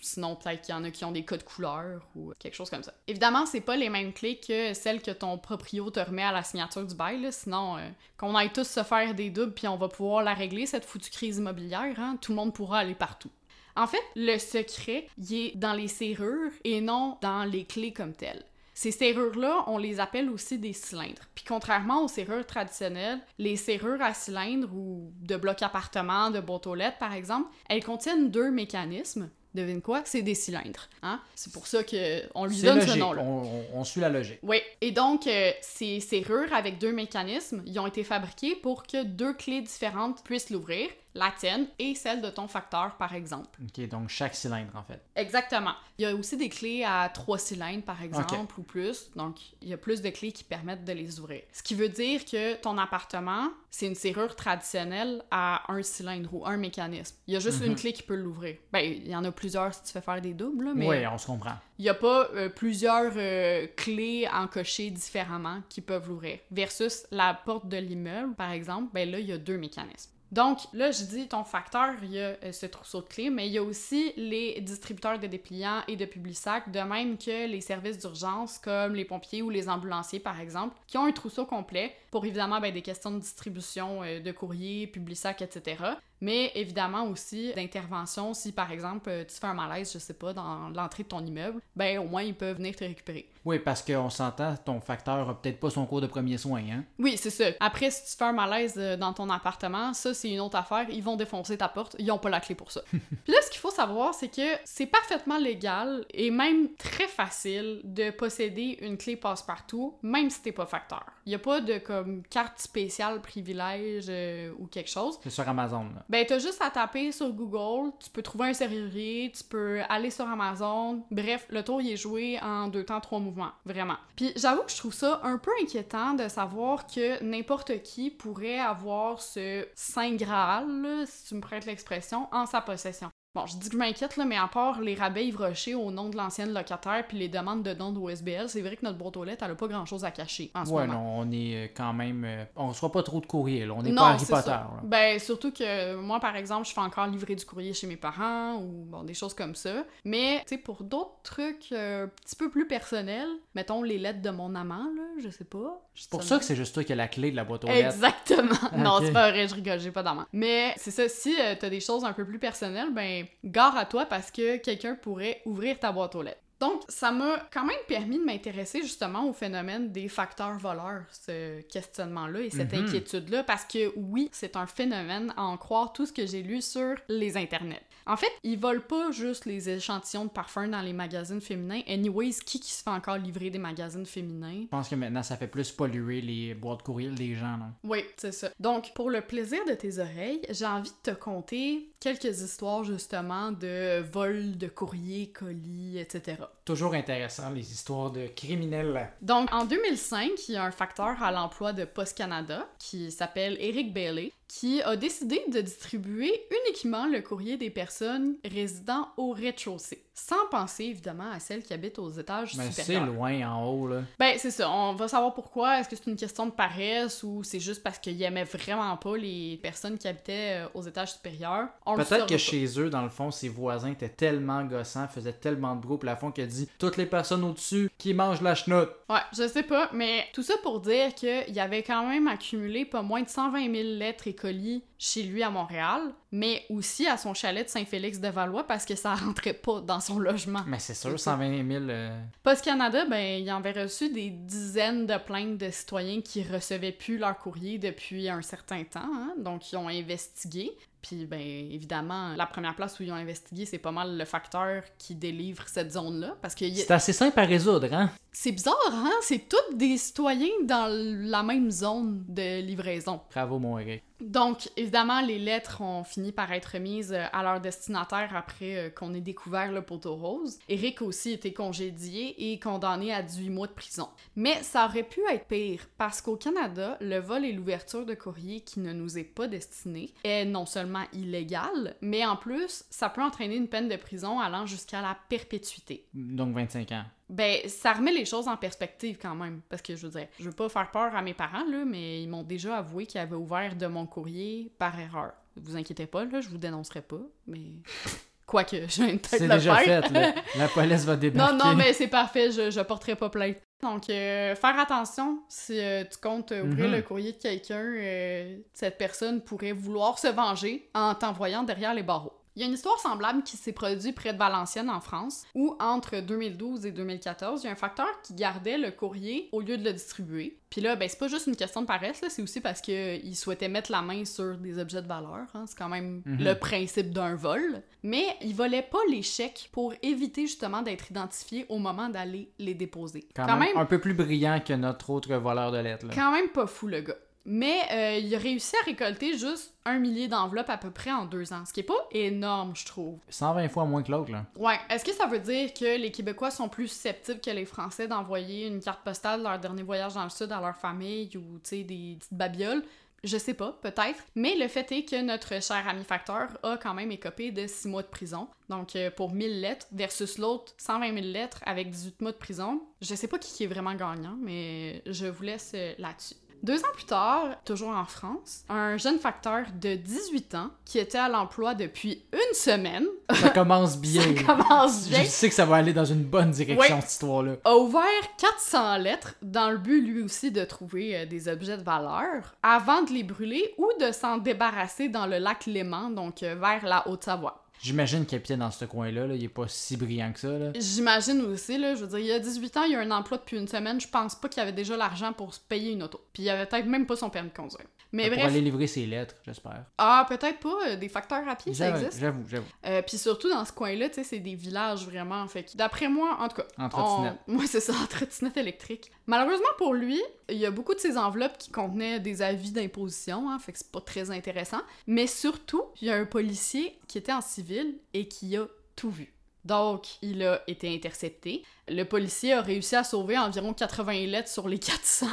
Sinon, peut-être qu'il y en a qui ont des codes couleurs ou quelque chose comme ça. Évidemment, c'est pas les mêmes clés que celles que ton proprio te remet à la signature du bail. Sinon, euh, qu'on aille tous se faire des doubles puis on va pouvoir la régler, cette foutue crise immobilière, hein, tout le monde pourra aller partout. En fait, le secret, il est dans les serrures et non dans les clés comme telles. Ces serrures-là, on les appelle aussi des cylindres. Puis contrairement aux serrures traditionnelles, les serrures à cylindre ou de bloc appartement, de boîte aux lettres par exemple, elles contiennent deux mécanismes. Devine quoi? C'est des cylindres. Hein? C'est pour ça qu'on lui donne ce nom-là. On suit la logique. Oui, et donc euh, ces serrures avec deux mécanismes, ils ont été fabriqués pour que deux clés différentes puissent l'ouvrir. La tienne et celle de ton facteur, par exemple. Ok, donc chaque cylindre, en fait. Exactement. Il y a aussi des clés à trois cylindres, par exemple, ou plus. Donc, il y a plus de clés qui permettent de les ouvrir. Ce qui veut dire que ton appartement, c'est une serrure traditionnelle à un cylindre ou un mécanisme. Il y a juste Mhm. une clé qui peut l'ouvrir. Ben, il y en a plusieurs si tu fais faire des doubles, mais Oui, on se comprend. il n'y a pas euh, plusieurs euh, clés encochées différemment qui peuvent l'ouvrir. Versus la porte de l'immeuble, par exemple, ben là, il y a deux mécanismes. Donc, là, je dis ton facteur, il y a euh, ce trousseau de clés, mais il y a aussi les distributeurs de dépliants et de publisacs, de même que les services d'urgence comme les pompiers ou les ambulanciers, par exemple, qui ont un trousseau complet pour évidemment ben, des questions de distribution euh, de courrier, publisac, etc. Mais évidemment aussi d'intervention si par exemple euh, tu fais un malaise, je sais pas, dans l'entrée de ton immeuble, ben au moins ils peuvent venir te récupérer. Oui, parce qu'on s'entend, ton facteur a peut-être pas son cours de premier soin, hein? Oui, c'est ça. Après, si tu fais un malaise euh, dans ton appartement, ça c'est une autre affaire. Ils vont défoncer ta porte, ils ont pas la clé pour ça. Puis là, ce qu'il faut savoir, c'est que c'est parfaitement légal et même très facile de posséder une clé passe-partout, même si t'es pas facteur. Il y a pas de comme carte spéciale privilège euh, ou quelque chose. C'est sur Amazon, là. Ben, t'as juste à taper sur Google, tu peux trouver un serrurier, tu peux aller sur Amazon. Bref, le tour, il est joué en deux temps, trois mouvements. Vraiment. Puis j'avoue que je trouve ça un peu inquiétant de savoir que n'importe qui pourrait avoir ce Saint Graal, si tu me prêtes l'expression, en sa possession. Bon, je dis que je m'inquiète, là, mais à part les rabais ivrochés au nom de l'ancienne locataire puis les demandes de dons d'OSBL, c'est vrai que notre boîte aux lettres, elle a pas grand-chose à cacher en ce Ouais, moment. non, on est euh, quand même. euh, on reçoit pas trop de courrier, là. On n'est pas Harry Potter, là. Ben, surtout que moi, par exemple, je fais encore livrer du courrier chez mes parents ou bon, des choses comme ça. Mais, tu sais, pour d'autres trucs euh, un petit peu plus personnels, mettons les lettres de mon amant, là, je sais pas. C'est pour ça que c'est juste toi qui as la clé de la boîte aux lettres. Exactement. Non, c'est pas vrai, je rigole, j'ai pas d'amant. Mais c'est ça, si euh, t'as des choses un peu plus personnelles, ben, gare à toi parce que quelqu'un pourrait ouvrir ta boîte aux lettres. Donc, ça m'a quand même permis de m'intéresser justement au phénomène des facteurs voleurs, ce questionnement-là et cette Mhm. inquiétude-là, parce que oui, c'est un phénomène à en croire tout ce que j'ai lu sur les internets. En fait, ils volent pas juste les échantillons de parfums dans les magazines féminins. Anyways, qui qui se fait encore livrer des magazines féminins? Je pense que maintenant, ça fait plus polluer les boîtes courriel des gens, là. Oui, c'est ça. Donc, pour le plaisir de tes oreilles, j'ai envie de te conter quelques histoires justement de vol de courrier, colis, etc. Toujours intéressant, les histoires de criminels. Donc, en 2005, il y a un facteur à l'emploi de Post Canada qui s'appelle Eric Bailey qui a décidé de distribuer uniquement le courrier des personnes résidant au rez-de-chaussée, sans penser évidemment à celles qui habitent aux étages Mais c'est supérieurs. loin en haut, là. Ben, c'est ça. On va savoir pourquoi. Est-ce que c'est une question de paresse ou c'est juste parce qu'ils aimaient vraiment pas les personnes qui habitaient euh, aux étages supérieurs? On Peut-être que pas. chez eux, dans le fond, ses voisins étaient tellement gossants, faisaient tellement de bruit au plafond qu'il a dit toutes les personnes au-dessus qui mangent la chenoute. Ouais, je sais pas, mais tout ça pour dire qu'il avait quand même accumulé pas moins de 120 000 lettres et colis chez lui à Montréal, mais aussi à son chalet de Saint-Félix-de-Valois parce que ça rentrait pas dans son logement. Mais c'est sûr, 120 000. euh, Post Canada, ben, il avait reçu des dizaines de plaintes de citoyens qui recevaient plus leur courrier depuis un certain temps, hein, donc ils ont investigué. Puis, ben, évidemment, la première place où ils ont investigué, c'est pas mal le facteur qui délivre cette zone-là, parce que a- C'est assez simple à résoudre, hein? c'est bizarre, hein? C'est tous des citoyens dans la même zone de livraison. Bravo, mon. Donc, évidemment, les lettres ont fini par être remises euh, à leur destinataire après euh, qu'on ait découvert le poteau rose. Eric a aussi été congédié et condamné à 18 mois de prison. Mais ça aurait pu être pire, parce qu'au Canada, le vol et l'ouverture de courrier qui ne nous est pas destiné est non seulement illégal, mais en plus, ça peut entraîner une peine de prison allant jusqu'à la perpétuité. Donc 25 ans. Ben, ça remet les choses en perspective quand même. Parce que je veux dire, je veux pas faire peur à mes parents, là, mais ils m'ont déjà avoué qu'ils avaient ouvert de mon courrier par erreur. Vous inquiétez pas, là, je vous dénoncerai pas, mais. Quoique, j'ai une tête C'est déjà faire. fait, là. La police va Non, débarquer. non, mais c'est parfait, je, je porterai pas plainte. Donc, euh, faire attention si euh, tu comptes ouvrir Mhm. le courrier de quelqu'un, euh, cette personne pourrait vouloir se venger en t'envoyant derrière les barreaux. Il y a une histoire semblable qui s'est produite près de Valenciennes en France, où entre 2012 et 2014, il y a un facteur qui gardait le courrier au lieu de le distribuer. Puis là, ben c'est pas juste une question de paresse, c'est aussi parce qu'il souhaitait mettre la main sur des objets de valeur. hein. C'est quand même Mhm. le principe d'un vol. Mais il volait pas les chèques pour éviter justement d'être identifié au moment d'aller les déposer. Quand, même, un peu plus brillant que notre autre voleur de lettres, là. Quand même pas fou, le gars. Mais euh, il a réussi à récolter juste un millier d'enveloppes à peu près en deux ans, ce qui est pas énorme, je trouve. 120 fois moins que l'autre, là. Ouais. Est-ce que ça veut dire que les Québécois sont plus susceptibles que les Français d'envoyer une carte postale de leur dernier voyage dans le sud à leur famille ou, tu sais, des petites babioles? Je sais pas, peut-être. Mais le fait est que notre cher ami facteur a quand même écopé de 6 mois de prison. Donc, euh, pour 1000 lettres versus l'autre 120 000 lettres avec 18 mois de prison. Je sais pas qui est vraiment gagnant, mais je vous laisse euh, là-dessus. Deux ans plus tard, toujours en France, un jeune facteur de 18 ans qui était à l'emploi depuis une semaine. Ça commence bien. ça commence bien. Je sais que ça va aller dans une bonne direction, Oui. cette histoire-là. a ouvert 400 lettres dans le but lui aussi de trouver euh, des objets de valeur avant de les brûler ou de s'en débarrasser dans le lac Léman, donc euh, vers la Haute-Savoie. J'imagine qu'il habitait dans ce coin-là, là. il est pas si brillant que ça. J'imagine aussi, là, je veux dire, il y a 18 ans, il a un emploi depuis une semaine, je pense pas qu'il avait déjà l'argent pour se payer une auto. Puis il avait peut-être même pas son permis de conduire. Mais pour bref, aller livrer ses lettres, j'espère. ah, peut-être pas, euh, des facteurs à pied, ça existe. J'avoue, j'avoue. Euh, puis surtout dans ce coin-là, tu sais, c'est des villages vraiment. Fait que d'après moi, en tout cas. En trottinette. on- Moi, c'est ça, en trottinette électrique. Malheureusement pour lui, il y a beaucoup de ces enveloppes qui contenaient des avis d'imposition, hein, fait que c'est pas très intéressant. Mais surtout, il y a un policier qui était en civil et qui a tout vu. Donc, il a été intercepté. Le policier a réussi à sauver environ 80 lettres sur les 400.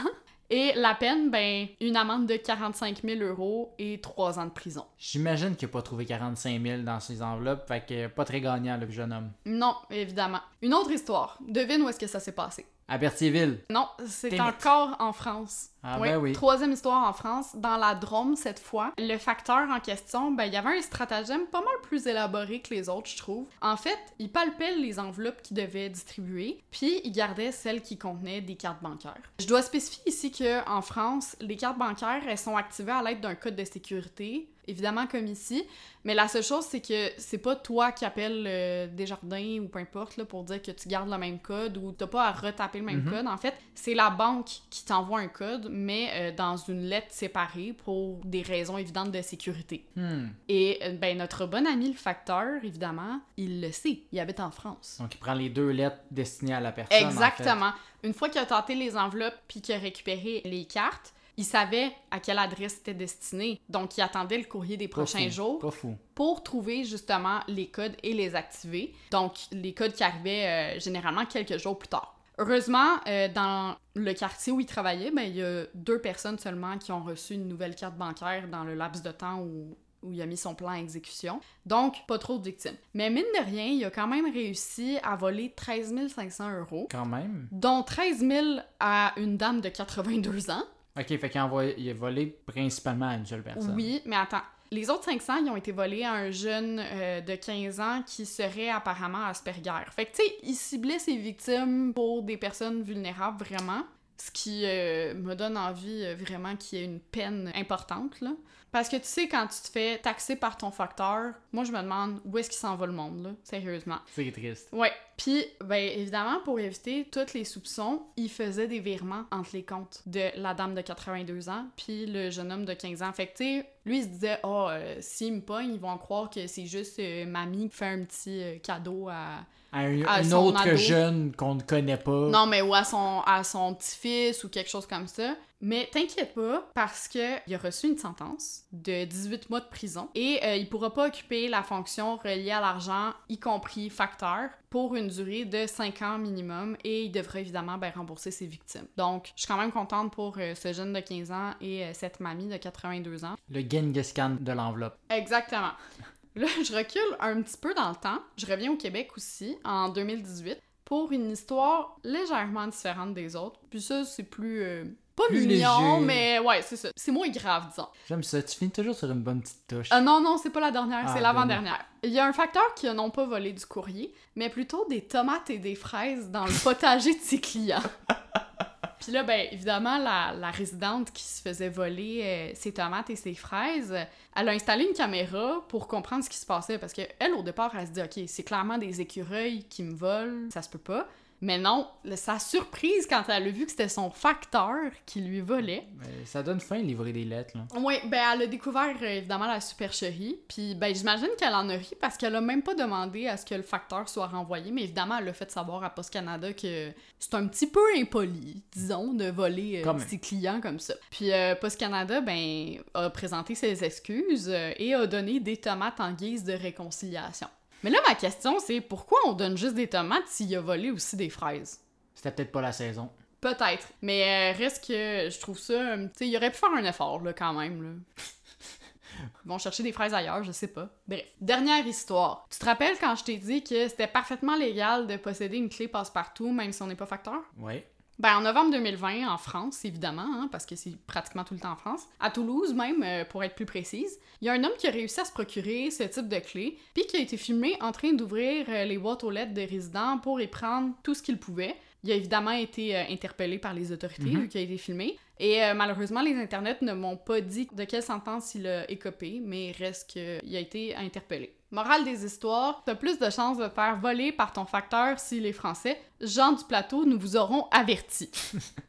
Et la peine, ben, une amende de 45 000 euros et 3 ans de prison. J'imagine qu'il a pas trouvé 45 000 dans ses enveloppes, fait que pas très gagnant, le jeune homme. Non, évidemment. Une autre histoire. Devine où est-ce que ça s'est passé. À Berthierville. Non, c'est encore en France. Ah ben oui. Troisième histoire en France, dans la Drôme cette fois. Le facteur en question, ben il y avait un stratagème pas mal plus élaboré que les autres, je trouve. En fait, il palpait les enveloppes qu'il devait distribuer, puis il gardait celles qui contenaient des cartes bancaires. Je dois spécifier ici que en France, les cartes bancaires elles sont activées à l'aide d'un code de sécurité. Évidemment comme ici, mais la seule chose c'est que c'est pas toi qui appelles euh, Desjardins ou peu importe là, pour dire que tu gardes le même code ou t'as pas à retaper le même Mhm. code. En fait, c'est la banque qui t'envoie un code, mais euh, dans une lettre séparée pour des raisons évidentes de sécurité. Hmm. Et euh, ben notre bon ami le facteur, évidemment, il le sait, il habite en France. Donc il prend les deux lettres destinées à la personne. en fait. Exactement. Une fois qu'il a tenté les enveloppes puis qu'il a récupéré les cartes, il savait à quelle adresse c'était destiné. Donc, il attendait le courrier des Pas prochains fou, jours Pas fou. pour trouver justement les codes et les activer. Donc, les codes qui arrivaient euh, généralement quelques jours plus tard. Heureusement, euh, dans le quartier où il travaillait, ben, il y a deux personnes seulement qui ont reçu une nouvelle carte bancaire dans le laps de temps où, où il a mis son plan à exécution. Donc, pas trop de victimes. Mais mine de rien, il a quand même réussi à voler 13 500 euros, Quand même. dont 13 000 à une dame de 82 ans. Ok, fait qu'il a, il a volé principalement à une seule personne. Oui, mais attends. Les autres 500, ils ont été volés à un jeune euh, de 15 ans qui serait apparemment Asperger. Fait que, tu sais, il ciblait ses victimes pour des personnes vulnérables, vraiment. Ce qui euh, me donne envie, euh, vraiment, qu'il y ait une peine importante, là. Parce que, tu sais, quand tu te fais taxer par ton facteur, moi, je me demande où est-ce qu'il s'en va le monde, là, sérieusement. C'est triste. Ouais. Puis, ben, évidemment, pour éviter tous les soupçons, il faisait des virements entre les comptes de la dame de 82 ans puis le jeune homme de 15 ans. Fait que, tu sais, lui, il se disait, oh, euh, s'ils me pognent, ils vont croire que c'est juste euh, mamie qui fait un petit euh, cadeau à. À un, À autre ado. jeune qu'on ne connaît pas. Non, mais ou à son, à son petit-fils ou quelque chose comme ça. Mais t'inquiète pas, parce que il a reçu une sentence de 18 mois de prison et euh, il pourra pas occuper la fonction reliée à l'argent, y compris facteur, pour une durée de 5 ans minimum et il devra évidemment ben, rembourser ses victimes. Donc, je suis quand même contente pour euh, ce jeune de 15 ans et euh, cette mamie de 82 ans. Le Genghis Khan de l'enveloppe. Exactement. Là, je recule un petit peu dans le temps. Je reviens au Québec aussi, en 2018, pour une histoire légèrement différente des autres. Puis ça, c'est plus... euh, pas Plus mignon, léger. mais ouais, c'est ça. C'est moins grave, disons. J'aime ça. Tu finis toujours sur une bonne petite touche. Ah non, non, c'est pas la dernière, Ah, c'est l'avant-dernière. Il y a un facteur qui a non pas volé du courrier, mais plutôt des tomates et des fraises dans le potager de ses clients. Puis là, ben, évidemment, la, la résidente qui se faisait voler euh, ses tomates et ses fraises, euh, elle a installé une caméra pour comprendre ce qui se passait. Parce que elle, au départ, elle se dit, OK, c'est clairement des écureuils qui me volent, ça se peut pas. Mais non, sa surprise quand elle a vu que c'était son facteur qui lui volait. Mais ça donne faim, livrer des lettres, là. Oui, ben elle a découvert euh, évidemment la supercherie, puis ben j'imagine qu'elle en a ri parce qu'elle a même pas demandé à ce que le facteur soit renvoyé, mais évidemment elle a fait savoir à Post Canada que c'est un petit peu impoli, disons, de voler euh, ses clients comme ça. Puis euh, Post Canada ben a présenté ses excuses euh, et a donné des tomates en guise de réconciliation. Mais là ma question c'est pourquoi on donne juste des tomates s'il a volé aussi des fraises? C'était peut-être pas la saison. Peut-être. Mais euh, reste que je trouve ça. Tu sais, il aurait pu faire un effort, là, quand même. Là. Ils vont chercher des fraises ailleurs, je sais pas. Bref. Dernière histoire. Tu te rappelles quand je t'ai dit que c'était parfaitement légal de posséder une clé passe-partout, même si on n'est pas facteur? Ouais. Ben, en novembre 2020, en France, évidemment, hein, parce que c'est pratiquement tout le temps en France, à Toulouse même, euh, pour être plus précise, il y a un homme qui a réussi à se procurer ce type de clé, puis qui a été filmé en train d'ouvrir euh, les boîtes aux lettres des résidents pour y prendre tout ce qu'il pouvait. Il a évidemment été euh, interpellé par les autorités, Mhm. vu qu'il a été filmé. Et euh, malheureusement, les internets ne m'ont pas dit de quelle sentence il a écopé, mais il reste qu'il a été interpellé. Morale des histoires, t'as plus de chances de faire voler par ton facteur s'il est français. Gens du plateau, nous vous aurons avertis.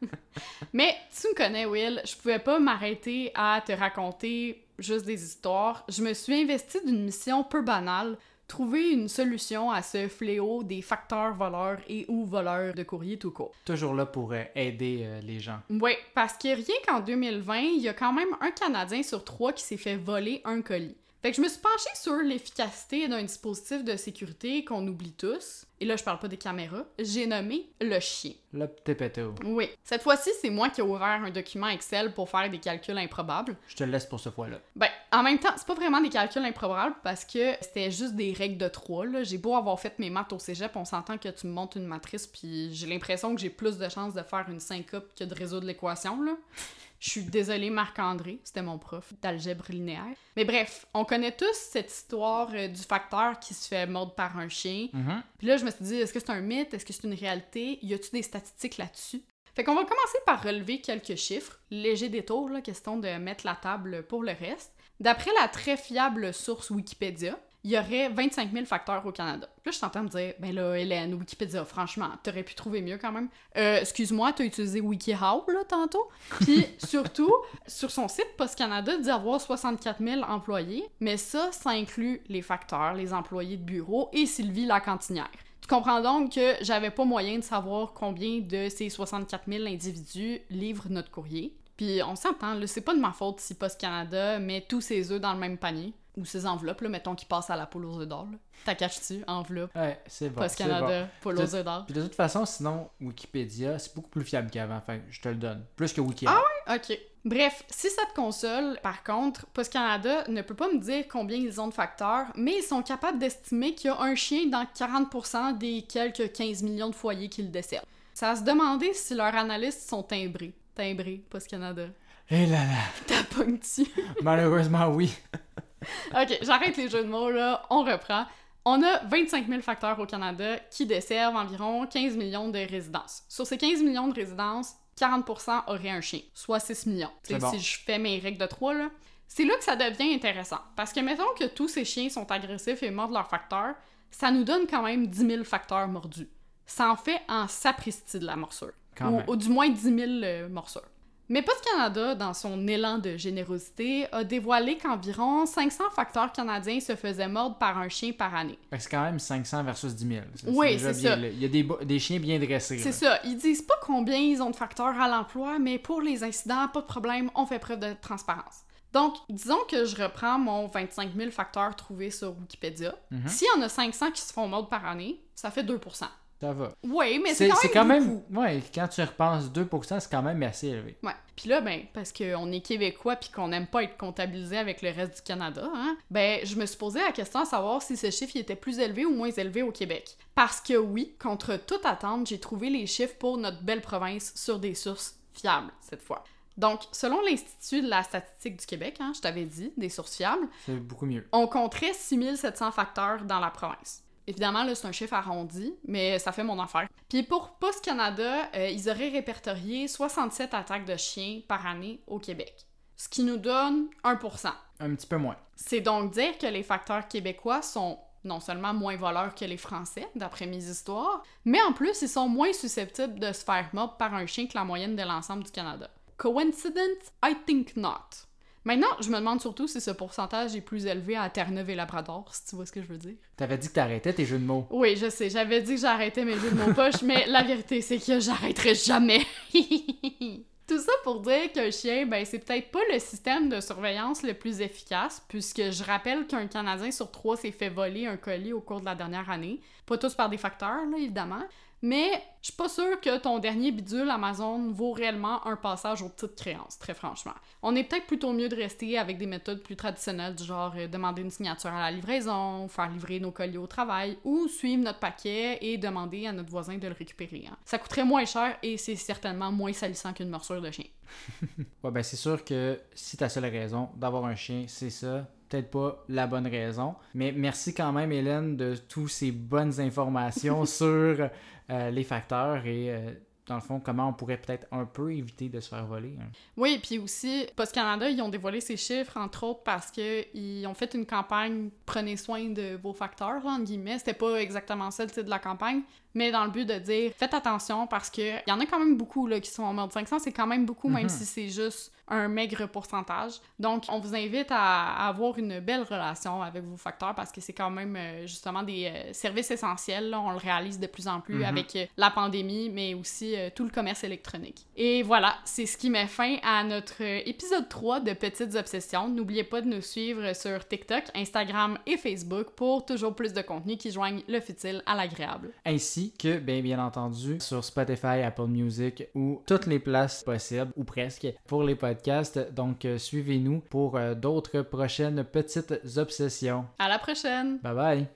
Mais tu me connais, Will, je pouvais pas m'arrêter à te raconter juste des histoires. Je me suis investie d'une mission peu banale, trouver une solution à ce fléau des facteurs voleurs et ou voleurs de courrier tout court. Toujours là pour euh, aider euh, les gens. Oui, parce que rien qu'en 2020, il y a quand même un Canadien sur trois qui s'est fait voler un colis. Fait que je me suis penchée sur l'efficacité d'un dispositif de sécurité qu'on oublie tous. Et là, je parle pas des caméras. J'ai nommé le chien. Le petit péto. Oui. Cette fois-ci, c'est moi qui ai ouvert un document Excel pour faire des calculs improbables. Je te laisse pour ce fois-là. Ben, en même temps, c'est pas vraiment des calculs improbables parce que c'était juste des règles de 3. Là. J'ai beau avoir fait mes maths au cégep, on s'entend que tu me montes une matrice, puis j'ai l'impression que j'ai plus de chances de faire une syncope que de résoudre l'équation. là. Je suis désolée, Marc-André, c'était mon prof d'algèbre linéaire. Mais bref, on connaît tous cette histoire euh, du facteur qui se fait mordre par un chien. Mhm. Puis là, je me suis dit, est-ce que c'est un mythe? Est-ce que c'est une réalité? Y a-tu des statistiques là-dessus? Fait qu'on va commencer par relever quelques chiffres. Léger détour, là, question de mettre la table pour le reste. D'après la très fiable source Wikipédia, il y aurait 25 000 facteurs au Canada. Là, je t'entends me dire, ben là, Hélène, Wikipédia, franchement, t'aurais pu trouver mieux quand même. Euh, excuse-moi, t'as utilisé WikiHow, là, tantôt. Puis surtout, sur son site, Post Canada dit avoir 64 000 employés, mais ça, ça inclut les facteurs, les employés de bureau et Sylvie la cantinière. Tu comprends donc que j'avais pas moyen de savoir combien de ces 64 000 individus livrent notre courrier. Puis on s'entend, là, c'est pas de ma faute si Post Canada met tous ses œufs dans le même panier. Ou ses enveloppes, là, mettons qu'ils passent à la poule aux œufs d'or. T'as caches-tu, enveloppe, Ouais, c'est bon. Post Canada, bon. poule aux œufs d'or. Puis de toute façon, sinon, Wikipédia, c'est beaucoup plus fiable qu'avant. Enfin, je te le donne. Plus que Wiki. Ah Ok. Bref, si ça te console, par contre, Post Canada ne peut pas me dire combien ils ont de facteurs, mais ils sont capables d'estimer qu'il y a un chien dans 40% des quelques 15 millions de foyers qu'ils desservent. Ça a se demander si leurs analystes sont timbrés. Timbrés, Post Canada. Et Eh là là. T'as pogné Malheureusement, oui. Ok, j'arrête les jeux de mots là, on reprend. On a 25 000 facteurs au Canada qui desservent environ 15 millions de résidences. Sur ces 15 millions de résidences, 40% auraient un chien, soit 6 millions. Bon. Si je fais mes règles de 3, là. C'est là que ça devient intéressant. Parce que mettons que tous ces chiens sont agressifs et mordent leurs facteurs, ça nous donne quand même 10 000 facteurs mordus. Ça en fait en sapristi de la morsure. Ou du moins 10 000 euh, morsures. Mais Post Canada, dans son élan de générosité, a dévoilé qu'environ 500 facteurs canadiens se faisaient mordre par un chien par année. C'est quand même 500 versus 10 000. C'est- Oui, c'est ça. là. Il y a des, chiens bien dressés. C'est ça, ils disent pas combien ils ont de facteurs à l'emploi, mais pour les incidents, pas de problème, on fait preuve de transparence. Donc, disons que je reprends mon 25 000 facteurs trouvés sur Wikipédia. Mhm. S'il y en a 500 qui se font mordre par année, ça fait 2 Ça va. Oui, mais c'est quand même beaucoup. Ouais, quand tu repenses 2%, c'est quand même assez élevé. Ouais. Puis là, ben, parce qu'on est québécois puis qu'on n'aime pas être comptabilisé avec le reste du Canada, hein, ben, je me suis posé la question à savoir si ce chiffre était plus élevé ou moins élevé au Québec. Parce que oui, contre toute attente, j'ai trouvé les chiffres pour notre belle province sur des sources fiables cette fois. Donc, selon l'Institut de la statistique du Québec, hein, je t'avais dit, des sources fiables, C'est beaucoup mieux. on compterait 6700 facteurs dans la province. Évidemment, là, c'est un chiffre arrondi, mais ça fait mon affaire. Puis pour Post Canada, euh, ils auraient répertorié 67 attaques de chiens par année au Québec. Ce qui nous donne 1%. Un petit peu moins. C'est donc dire que les facteurs québécois sont non seulement moins voleurs que les Français, d'après mes histoires, mais en plus, ils sont moins susceptibles de se faire mordre par un chien que la moyenne de l'ensemble du Canada. Coincidence? I think not. Maintenant, je me demande surtout si ce pourcentage est plus élevé à Terre-Neuve et Labrador, si tu vois ce que je veux dire. T'avais dit que t'arrêtais tes jeux de mots. Oui, je sais, j'avais dit que j'arrêtais mes jeux de mots poche, mais la vérité, c'est que j'arrêterai jamais. Tout ça pour dire qu'un chien, ben, c'est peut-être pas le système de surveillance le plus efficace, puisque je rappelle qu'un Canadien sur trois s'est fait voler un colis au cours de la dernière année. Pas tous par des facteurs, là, évidemment. Mais je suis pas sûre que ton dernier bidule Amazon vaut réellement un passage aux petites créances, très franchement. On est peut-être plutôt mieux de rester avec des méthodes plus traditionnelles, du genre euh, demander une signature à la livraison, faire livrer nos colis au travail, ou suivre notre paquet et demander à notre voisin de le récupérer. Hein. Ça coûterait moins cher et c'est certainement moins salissant qu'une morsure de chien. ouais, ben c'est sûr que si ta seule raison d'avoir un chien, c'est ça, peut-être pas la bonne raison. Mais merci quand même, Hélène, de toutes ces bonnes informations sur euh, les facteurs et euh, dans le fond, comment on pourrait peut-être un peu éviter de se faire voler. Hein. Oui, puis aussi, Post Canada, ils ont dévoilé ces chiffres, entre autres, parce qu'ils ont fait une campagne Prenez soin de vos facteurs, en guillemets. C'était pas exactement ça le titre de la campagne, mais dans le but de dire faites attention parce qu'il y en a quand même beaucoup là, qui sont en mode 500, c'est quand même beaucoup, même mhm. si c'est juste un maigre pourcentage. Donc, on vous invite à, avoir une belle relation avec vos facteurs parce que c'est quand même euh, justement des euh, services essentiels. On le réalise de plus en plus mhm. avec euh, la pandémie, mais aussi tout le commerce électronique. Et voilà, c'est ce qui met fin à notre épisode 3 de Petites Obsessions. N'oubliez pas de nous suivre sur TikTok, Instagram et Facebook pour toujours plus de contenu qui joignent le futile à l'agréable. Ainsi que, bien, bien entendu, sur Spotify, Apple Music ou toutes les places possibles, ou presque, pour les podcasts donc, euh, suivez-nous pour euh, d'autres prochaines petites obsessions. À la prochaine! Bye bye!